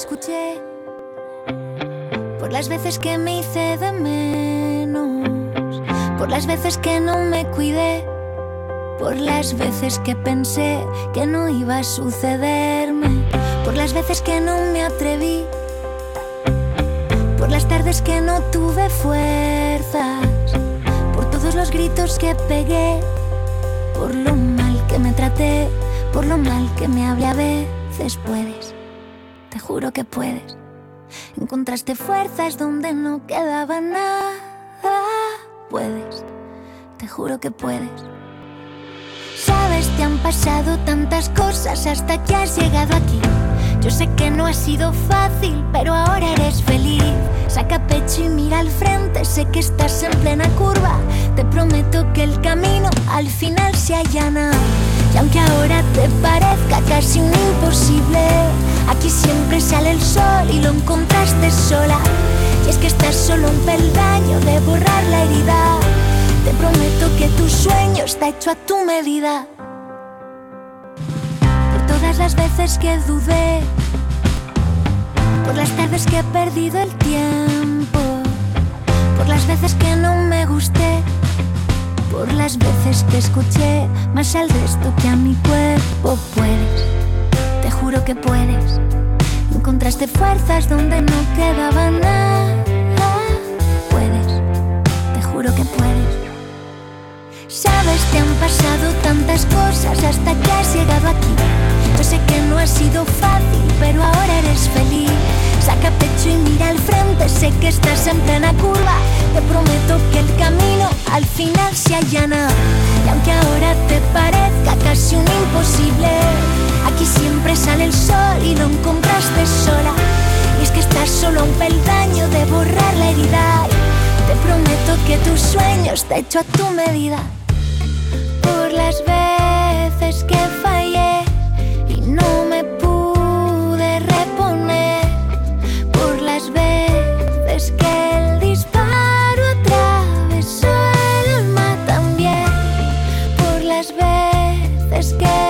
escuché, por las veces que me hice de menos, por las veces que no me cuidé, por las veces que pensé que no iba a sucederme, por las veces que no me atreví, por las tardes que no tuve fuerzas, por todos los gritos que pegué, por lo mal que me traté, por lo mal que me hablé a veces puedes te juro que puedes. Encontraste fuerzas donde no quedaba nada. Puedes, te juro que puedes. Sabes, te han pasado tantas cosas hasta que has llegado aquí. Yo sé que no ha sido fácil, pero ahora eres feliz. Saca pecho y mira al frente, sé que estás en plena curva. Te prometo que el camino al final se allana. Y aunque ahora te parezca casi un imposible, aquí siempre sale el sol y lo encontraste sola. Y es que estás solo un peldaño de borrar la herida. Te prometo que tu sueño está hecho a tu medida. Por todas las veces que dudé, por las tardes que he perdido el tiempo, por las veces que no me gusté por las veces que escuché más al resto que a mi cuerpo puedes, te juro que puedes. Encontraste fuerzas donde no quedaba nada. Puedes, te juro que puedes. Sabes, te han pasado tantas cosas hasta que has llegado aquí. Yo sé que no ha sido fácil, pero ahora eres feliz. Saca pecho y mira al frente, sé que estás en plena curva. Te prometo que el camino al final se allana. Y aunque ahora te parezca casi un imposible, aquí siempre sale el sol y lo encontraste sola. Y es que estás solo a un peldaño de borrar la herida. Te prometo que tu sueño está hecho a tu medida. Por las veces que veces que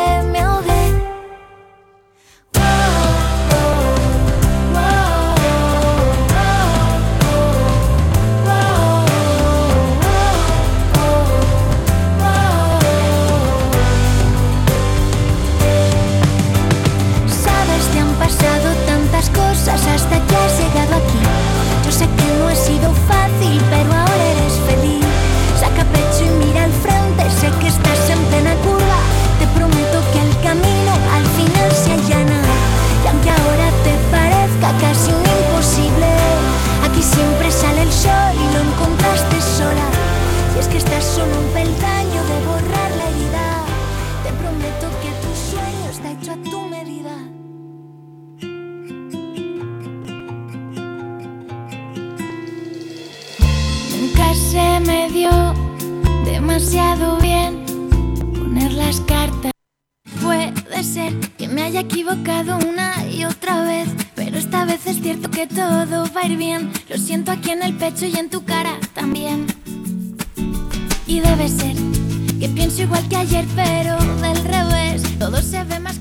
se me dio demasiado bien poner las cartas. Puede ser que me haya equivocado una y otra vez, pero esta vez es cierto que todo va a ir bien. Lo siento aquí en el pecho y en tu cara también. Y debe ser que pienso igual que ayer, pero del revés. Todo se ve más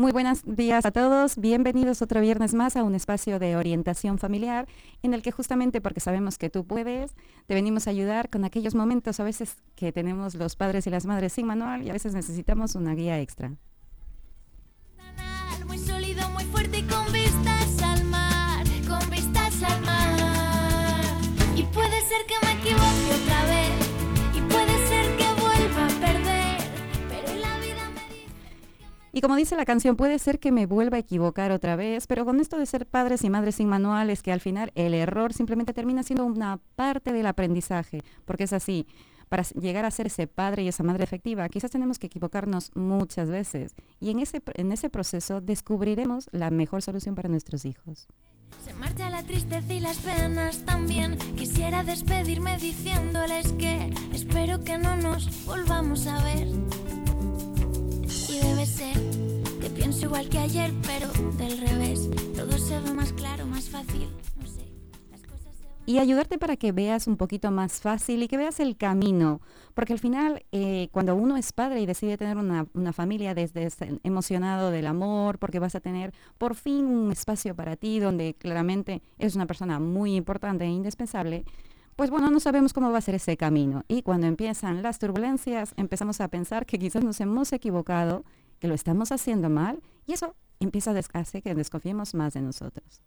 Muy buenos días a todos, bienvenidos otro viernes más a un espacio de orientación familiar en el que justamente porque sabemos que tú puedes, te venimos a ayudar con aquellos momentos a veces que tenemos los padres y las madres sin manual y a veces necesitamos una guía extra. Muy sólido, muy fuerte con vistas al mar, con vistas al mar. Y como dice la canción, puede ser que me vuelva a equivocar otra vez, pero con esto de ser padres y madres sin manual es que al final el error simplemente termina siendo una parte del aprendizaje, porque es así. Para llegar a ser ese padre y esa madre efectiva, quizás tenemos que equivocarnos muchas veces y en ese, en ese proceso descubriremos la mejor solución para nuestros hijos. Se marcha la tristeza y las penas también. Quisiera despedirme diciéndoles que espero que no nos volvamos a ver. Y debe ser que pienso igual que ayer, pero del revés. Todo se ve más claro, más fácil. No sé, las cosas se van. y ayudarte para que veas un poquito más fácil y que veas el camino. Porque al final, eh, cuando uno es padre y decide tener una, una, familia desde emocionado del amor, porque vas a tener por fin un espacio para ti donde claramente eres una persona muy importante e indispensable, pues bueno, no sabemos cómo va a ser ese camino. Y cuando empiezan las turbulencias, empezamos a pensar que quizás nos hemos equivocado, que lo estamos haciendo mal, y eso empieza a hacer que desconfiemos más de nosotros.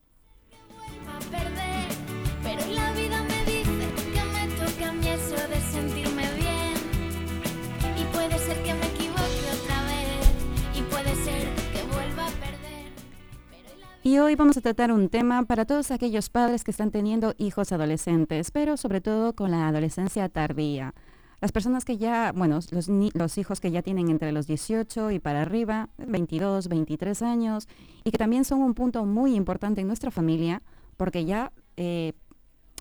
Y hoy vamos a tratar un tema para todos aquellos padres que están teniendo hijos adolescentes, pero sobre todo con la adolescencia tardía. Las personas que ya, bueno, los, hijos que ya tienen entre los 18 y para arriba, 22, 23 años, y que también son un punto muy importante en nuestra familia, porque ya eh,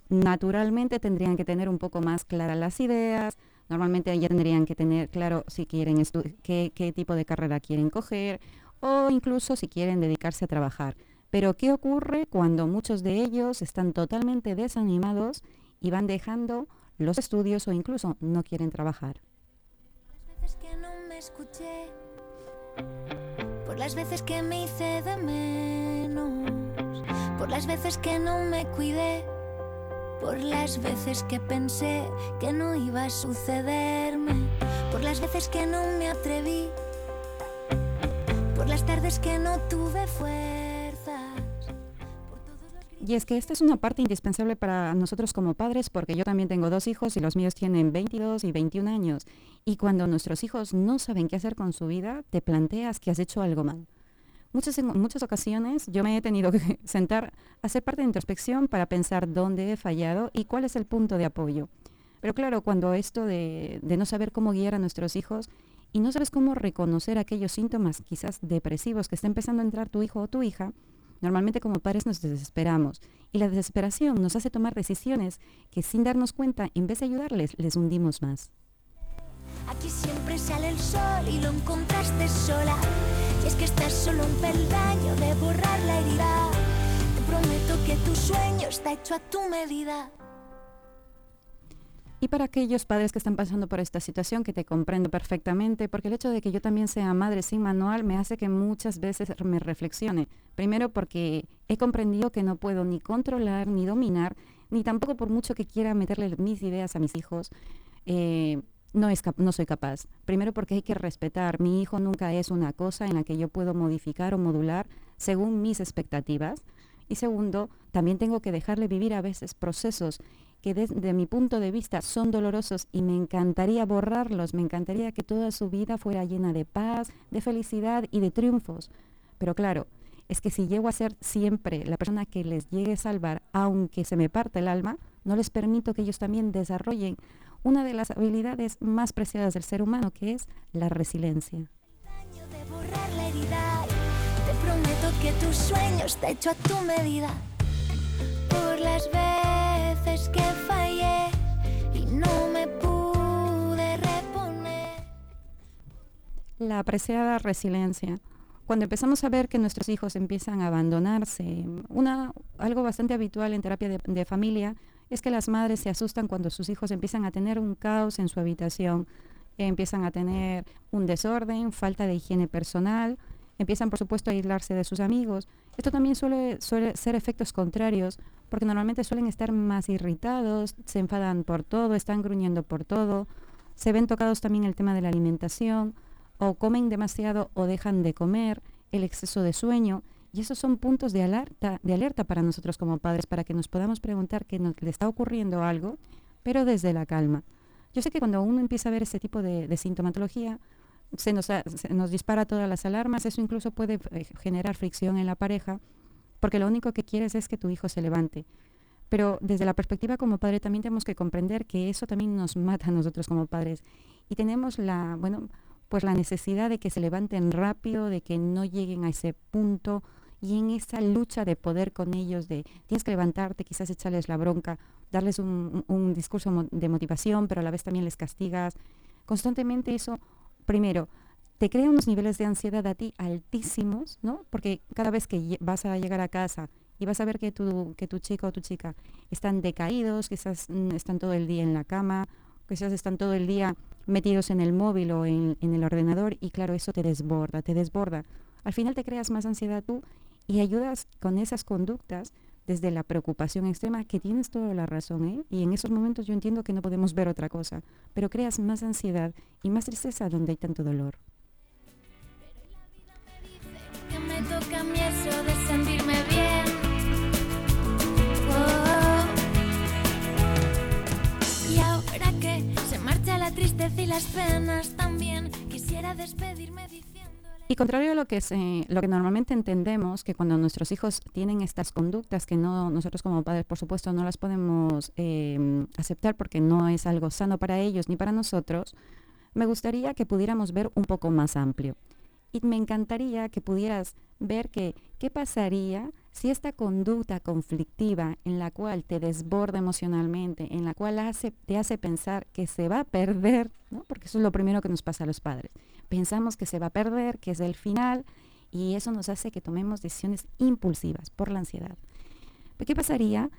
naturalmente tendrían que tener un poco más claras las ideas, normalmente ya tendrían que tener claro si quieren qué, qué tipo de carrera quieren coger, o incluso si quieren dedicarse a trabajar. Pero ¿qué ocurre cuando muchos de ellos están totalmente desanimados y van dejando los estudios o incluso no quieren trabajar? Las veces que no me escuché, por las veces que me hice de menos, por las veces que no me cuidé, por las veces que pensé que no iba a sucederme, por las veces que no me atreví, por las tardes que no tuve fuerza y es que esta es una parte indispensable para nosotros como padres, porque yo también tengo dos hijos y los míos tienen 22 y 21 años. Y cuando nuestros hijos no saben qué hacer con su vida, te planteas que has hecho algo mal. Muchas, en muchas ocasiones yo me he tenido que sentar a hacer parte de introspección para pensar dónde he fallado y cuál es el punto de apoyo. Pero claro, cuando esto de, de no saber cómo guiar a nuestros hijos y no sabes cómo reconocer aquellos síntomas quizás depresivos que está empezando a entrar tu hijo o tu hija, Normalmente como padres nos desesperamos y la desesperación nos hace tomar decisiones que sin darnos cuenta, en vez de ayudarles, les hundimos más. Aquí siempre sale el sol y lo encontraste sola. Y es que estás solo un peldaño de borrar la herida. Te prometo que tu sueño está hecho a tu medida. Y para aquellos padres que están pasando por esta situación, que te comprendo perfectamente, porque el hecho de que yo también sea madre sin manual me hace que muchas veces me reflexione. Primero porque he comprendido que no puedo ni controlar, ni dominar, ni tampoco por mucho que quiera meterle mis ideas a mis hijos, eh, no, es no soy capaz. Primero porque hay que respetar. Mi hijo nunca es una cosa en la que yo puedo modificar o modular según mis expectativas. Y segundo, también tengo que dejarle vivir a veces procesos que desde mi punto de vista son dolorosos y me encantaría borrarlos, me encantaría que toda su vida fuera llena de paz, de felicidad y de triunfos. Pero claro, es que si llego a ser siempre la persona que les llegue a salvar, aunque se me parte el alma, no les permito que ellos también desarrollen una de las habilidades más preciadas del ser humano, que es la resiliencia. Prometo que tu sueño está hecho a tu medida. Que fallé y no me pude reponer. La apreciada resiliencia. Cuando empezamos a ver que nuestros hijos empiezan a abandonarse, una, algo bastante habitual en terapia de, familia es que las madres se asustan cuando sus hijos empiezan a tener un caos en su habitación, empiezan a tener un desorden, falta de higiene personal, empiezan por supuesto a aislarse de sus amigos. Esto también suele, suele ser efectos contrarios porque normalmente suelen estar más irritados, se enfadan por todo, están gruñendo por todo, se ven tocados también el tema de la alimentación, o comen demasiado o dejan de comer, el exceso de sueño, y esos son puntos de alerta, de alerta para nosotros como padres, para que nos podamos preguntar que nos, le está ocurriendo algo, pero desde la calma. Yo sé que cuando uno empieza a ver ese tipo de, sintomatología, se nos, se nos dispara todas las alarmas, eso incluso puede eh, generar fricción en la pareja, porque lo único que quieres es que tu hijo se levante. Pero desde la perspectiva como padre también tenemos que comprender que eso también nos mata a nosotros como padres. Y tenemos la, bueno, pues la necesidad de que se levanten rápido, de que no lleguen a ese punto y en esa lucha de poder con ellos, de tienes que levantarte, quizás echarles la bronca, darles un, un discurso de motivación, pero a la vez también les castigas. Constantemente eso, primero, te crea unos niveles de ansiedad a ti altísimos, ¿no? Porque cada vez que vas a llegar a casa y vas a ver que tu, que tu chico o tu chica están decaídos, quizás mm, están todo el día en la cama, quizás están todo el día metidos en el móvil o en el ordenador y claro, eso te desborda, te desborda. Al final te creas más ansiedad tú y ayudas con esas conductas desde la preocupación extrema, que tienes toda la razón, ¿eh? y en esos momentos yo entiendo que no podemos ver otra cosa, pero creas más ansiedad y más tristeza donde hay tanto dolor. tristeza y las penas también. Quisiera despedirme Y contrario a lo que, se, lo que normalmente entendemos, que cuando nuestros hijos tienen estas conductas que no nosotros como padres, por supuesto, no las podemos em, aceptar porque no es algo sano para ellos ni para nosotros, me gustaría que pudiéramos ver un poco más amplio. Y me encantaría que pudieras ver que qué pasaría si esta conducta conflictiva en la cual te desborda emocionalmente, en la cual te hace pensar que se va a perder, porque eso es lo primero que nos pasa a los padres, pensamos que se va a perder, que es el final, y eso nos hace que tomemos decisiones impulsivas por la ansiedad. ¿Qué pasaría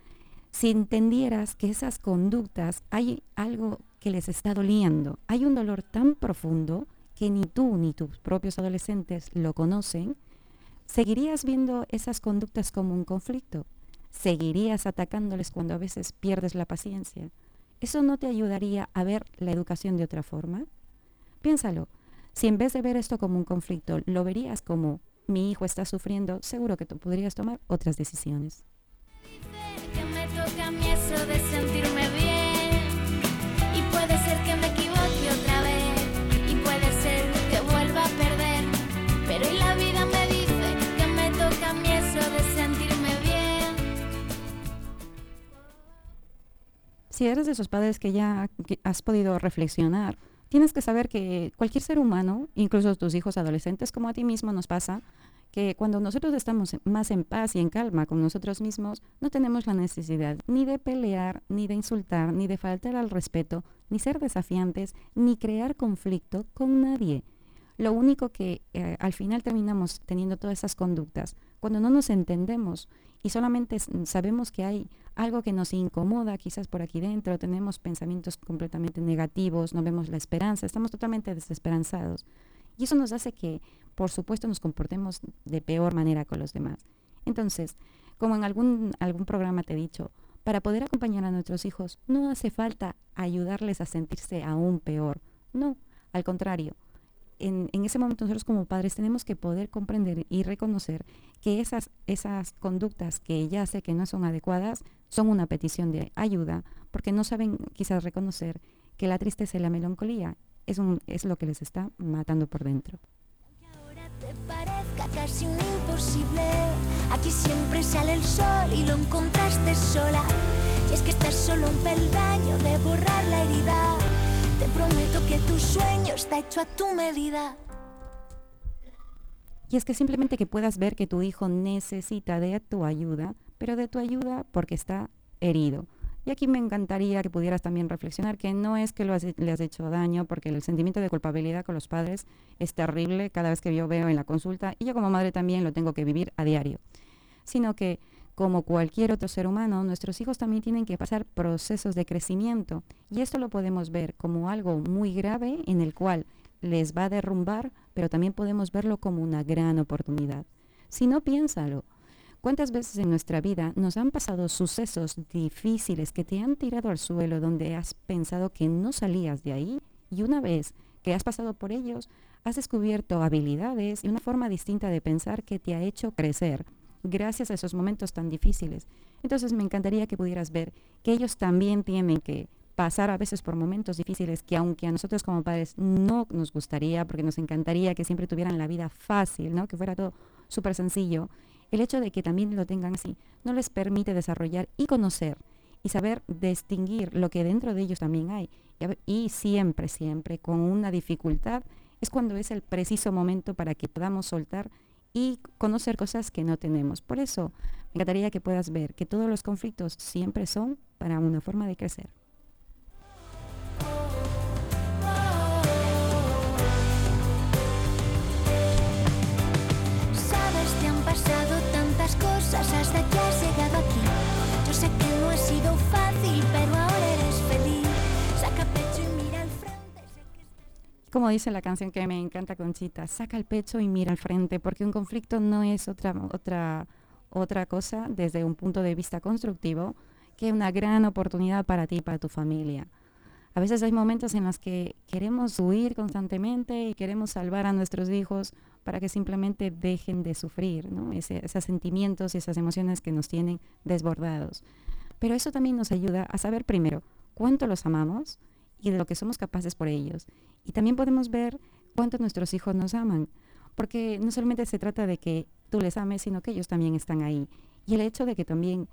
si entendieras que esas conductas hay algo que les está doliendo? Hay un dolor tan profundo que ni tú ni tus propios adolescentes lo conocen ¿Seguirías viendo esas conductas como un conflicto? ¿Seguirías atacándoles cuando a veces pierdes la paciencia? ¿Eso no te ayudaría a ver la educación de otra forma? Piénsalo. Si en vez de ver esto como un conflicto, lo verías como mi hijo está sufriendo, seguro que tú podrías tomar otras decisiones. Si eres de esos padres que ya has podido reflexionar, tienes que saber que cualquier ser humano, incluso tus hijos adolescentes, como a ti mismo nos pasa, que cuando nosotros estamos más en paz y en calma con nosotros mismos, no tenemos la necesidad ni de pelear, ni de insultar, ni de faltar al respeto, ni ser desafiantes, ni crear conflicto con nadie. Lo único que eh, al final terminamos teniendo todas esas conductas, cuando no nos entendemos y solamente sabemos que hay algo que nos incomoda quizás por aquí dentro, tenemos pensamientos completamente negativos, no vemos la esperanza, estamos totalmente desesperanzados. Y eso nos hace que, por supuesto, nos comportemos de peor manera con los demás. Entonces, como en algún, algún programa te he dicho, para poder acompañar a nuestros hijos no hace falta ayudarles a sentirse aún peor. No, al contrario, en, ese momento nosotros como padres tenemos que poder comprender y reconocer que esas, esas conductas que ya sé que no son adecuadas son una petición de ayuda, porque no saben quizás reconocer que la tristeza y la melancolía es, un, es lo que les está matando por dentro. Te prometo que tu sueño está hecho a tu medida. Y es que simplemente que puedas ver que tu hijo necesita de tu ayuda, pero de tu ayuda porque está herido. Y aquí me encantaría que pudieras también reflexionar que no es que lo le has hecho daño, porque el sentimiento de culpabilidad con los padres es terrible cada vez que yo veo en la consulta, y yo como madre también lo tengo que vivir a diario, sino que como cualquier otro ser humano, nuestros hijos también tienen que pasar procesos de crecimiento y esto lo podemos ver como algo muy grave en el cual les va a derrumbar, pero también podemos verlo como una gran oportunidad. Si no, piénsalo. ¿Cuántas veces en nuestra vida nos han pasado sucesos difíciles que te han tirado al suelo donde has pensado que no salías de ahí y una vez que has pasado por ellos, has descubierto habilidades y una forma distinta de pensar que te ha hecho crecer? Gracias a esos momentos tan difíciles. Entonces me encantaría que pudieras ver que ellos también tienen que pasar a veces por momentos difíciles que aunque a nosotros como padres no nos gustaría, porque nos encantaría que siempre tuvieran la vida fácil, ¿no? que fuera todo súper sencillo, el hecho de que también lo tengan así no les permite desarrollar y conocer y saber distinguir lo que dentro de ellos también hay. Y, y siempre, siempre con una dificultad es cuando es el preciso momento para que podamos soltar y conocer cosas que no tenemos. Por eso me encantaría que puedas ver que todos los conflictos siempre son para una forma de crecer. Sabes, te han pasado tantas cosas hasta que has sido fácil, pero Como dice la canción que me encanta, Conchita, saca el pecho y mira al frente, porque un conflicto no es otra, otra, otra cosa desde un punto de vista constructivo que una gran oportunidad para ti y para tu familia. A veces hay momentos en los que queremos huir constantemente y queremos salvar a nuestros hijos para que simplemente dejen de sufrir, esos sentimientos y esas emociones que nos tienen desbordados. Pero eso también nos ayuda a saber primero cuánto los amamos y de lo que somos capaces por ellos. Y también podemos ver cuánto nuestros hijos nos aman, porque no solamente se trata de que tú les ames, sino que ellos también están ahí. Y el hecho de que también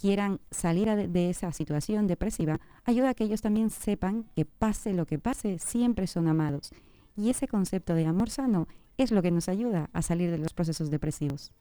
quieran salir de, esa situación depresiva, ayuda a que ellos también sepan que pase lo que pase, siempre son amados. Y ese concepto de amor sano es lo que nos ayuda a salir de los procesos depresivos.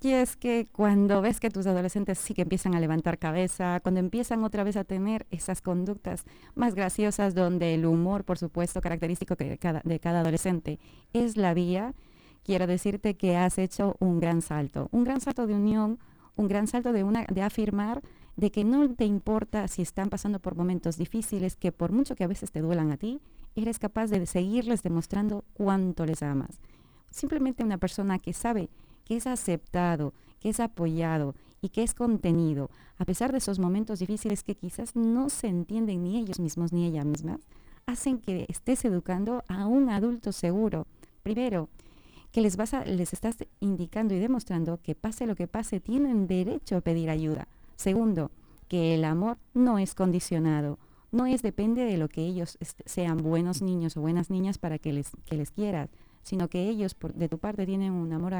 Y es que cuando ves que tus adolescentes sí que empiezan a levantar cabeza, cuando empiezan otra vez a tener esas conductas más graciosas, donde el humor, por supuesto, característico de cada, adolescente, es la vía, quiero decirte que has hecho un gran salto, un gran salto de unión, un gran salto de, una, de afirmar de que no te importa si están pasando por momentos difíciles, que por mucho que a veces te duelan a ti, eres capaz de seguirles demostrando cuánto les amas. Simplemente una persona que sabe que es aceptado, que es apoyado y que es contenido, a pesar de esos momentos difíciles que quizás no se entienden ni ellos mismos ni ellas mismas, hacen que estés educando a un adulto seguro. Primero, que les, vas a, les estás indicando y demostrando que pase lo que pase, tienen derecho a pedir ayuda. Segundo, que el amor no es condicionado, no es depende de lo que ellos sean buenos niños o buenas niñas para que les, que les quieras, sino que ellos por, de tu parte tienen un amor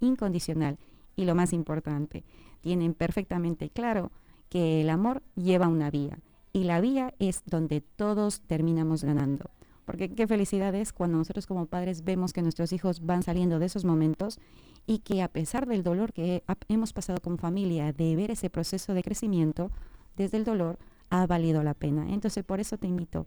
incondicional y lo más importante, tienen perfectamente claro que el amor lleva una vía y la vía es donde todos terminamos ganando. Porque qué felicidad es cuando nosotros como padres vemos que nuestros hijos van saliendo de esos momentos y que a pesar del dolor que hemos pasado como familia de ver ese proceso de crecimiento, desde el dolor ha valido la pena. Entonces por eso te invito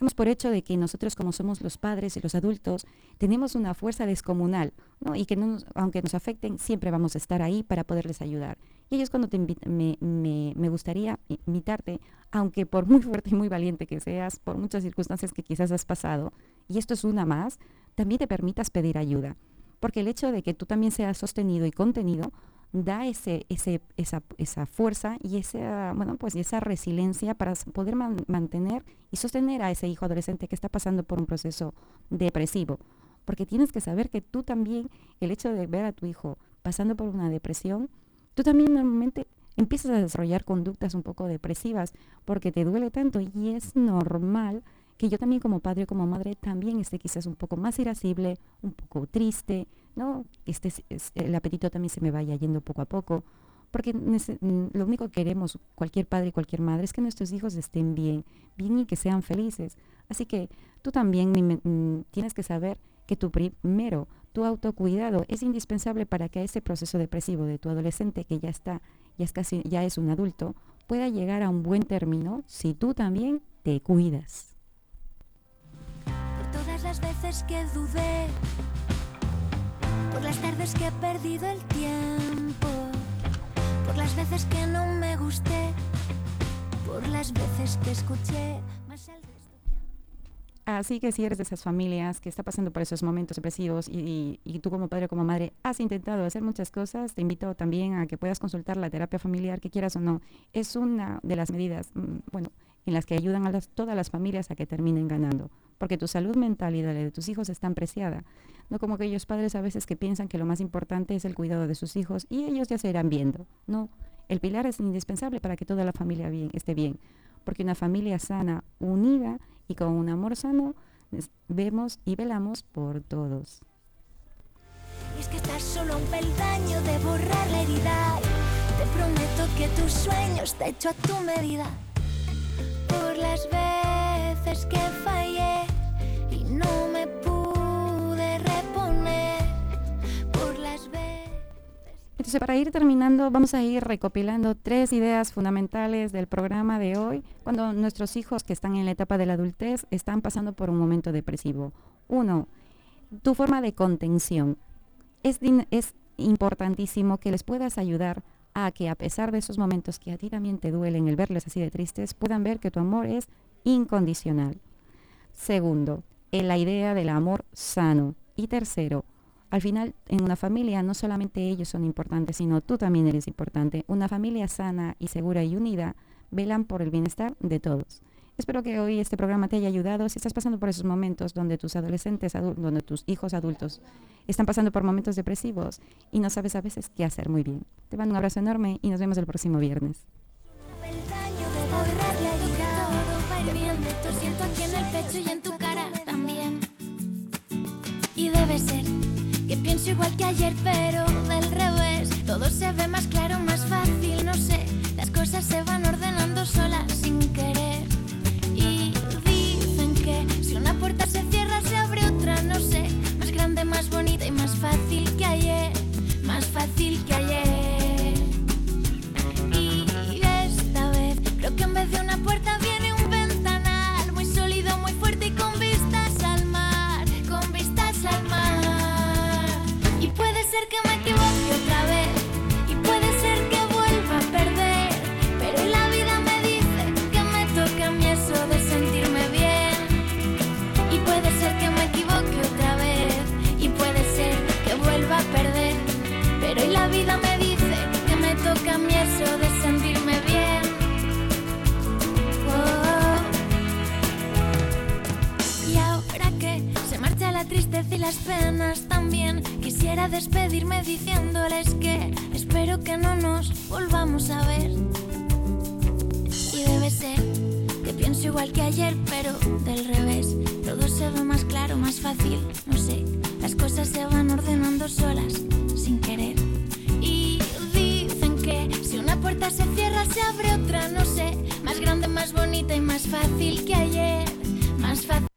damos por hecho de que nosotros como somos los padres y los adultos, tenemos una fuerza descomunal, ¿no? Y que aunque nos afecten, siempre vamos a estar ahí para poderles ayudar. Y ellos cuando te me, me, me gustaría invitarte, aunque por muy fuerte y muy valiente que seas, por muchas circunstancias que quizás has pasado, y esto es una más, también te permitas pedir ayuda. Porque el hecho de que tú también seas sostenido y contenido da ese, ese, esa, esa, fuerza y esa, bueno, pues, esa resiliencia para poder mantener y sostener a ese hijo adolescente que está pasando por un proceso depresivo. Porque tienes que saber que tú también, el hecho de ver a tu hijo pasando por una depresión, tú también normalmente empiezas a desarrollar conductas un poco depresivas porque te duele tanto y es normal que yo también como padre como madre también esté quizás un poco más irascible, un poco triste, ¿no? Este, el apetito también se me vaya yendo poco a poco, porque mm, lo único que queremos cualquier padre y cualquier madre es que nuestros hijos estén bien, bien y que sean felices. Así que tú también mm, tienes que saber que tu primero, tu autocuidado es indispensable para que ese proceso depresivo de tu adolescente que ya está, ya es casi, ya es un adulto, pueda llegar a un buen término si tú también te cuidas las veces que dudé, por las tardes que he perdido el tiempo, por las veces que no me gusté, por las veces que escuché. Así que si eres de esas familias que está pasando por esos momentos depresivos y, y, tú como padre o como madre has intentado hacer muchas cosas, te invito también a que puedas consultar la terapia familiar, que quieras o no. Es una de las medidas, mm, bueno, en las que ayudan a todas las familias a que terminen ganando, porque tu salud mental y la de tus hijos están preciada. No como aquellos padres a veces que piensan que lo más importante es el cuidado de sus hijos y ellos ya se irán viendo. No, el pilar es indispensable para que toda la familia bien, esté bien, porque una familia sana, unida y con un amor sano, vemos y velamos por todos. es que estás solo un peldaño de borrar la herida. Te prometo que tus sueños te hecho a tu medida. Las veces que fallé y no me pude reponer. Por las veces. Entonces, para ir terminando, vamos a ir recopilando tres ideas fundamentales del programa de hoy cuando nuestros hijos que están en la etapa de la adultez están pasando por un momento depresivo. Uno, tu forma de contención. Es, es importantísimo que les puedas ayudar a que a pesar de esos momentos que a ti también te duelen el verles así de tristes, puedan ver que tu amor es incondicional. Segundo, en la idea del amor sano. Y tercero, al final en una familia no solamente ellos son importantes, sino tú también eres importante. Una familia sana y segura y unida velan por el bienestar de todos. Espero que hoy este programa te haya ayudado. Si estás pasando por esos momentos donde tus adolescentes, donde tus hijos adultos están pasando por momentos depresivos y no sabes a veces qué hacer muy bien. Te mando un abrazo enorme y nos vemos el próximo viernes. Todo se ve más claro, más fácil, no sé. Las cosas se van ordenando Más bonita y más fácil que ayer. Más fácil.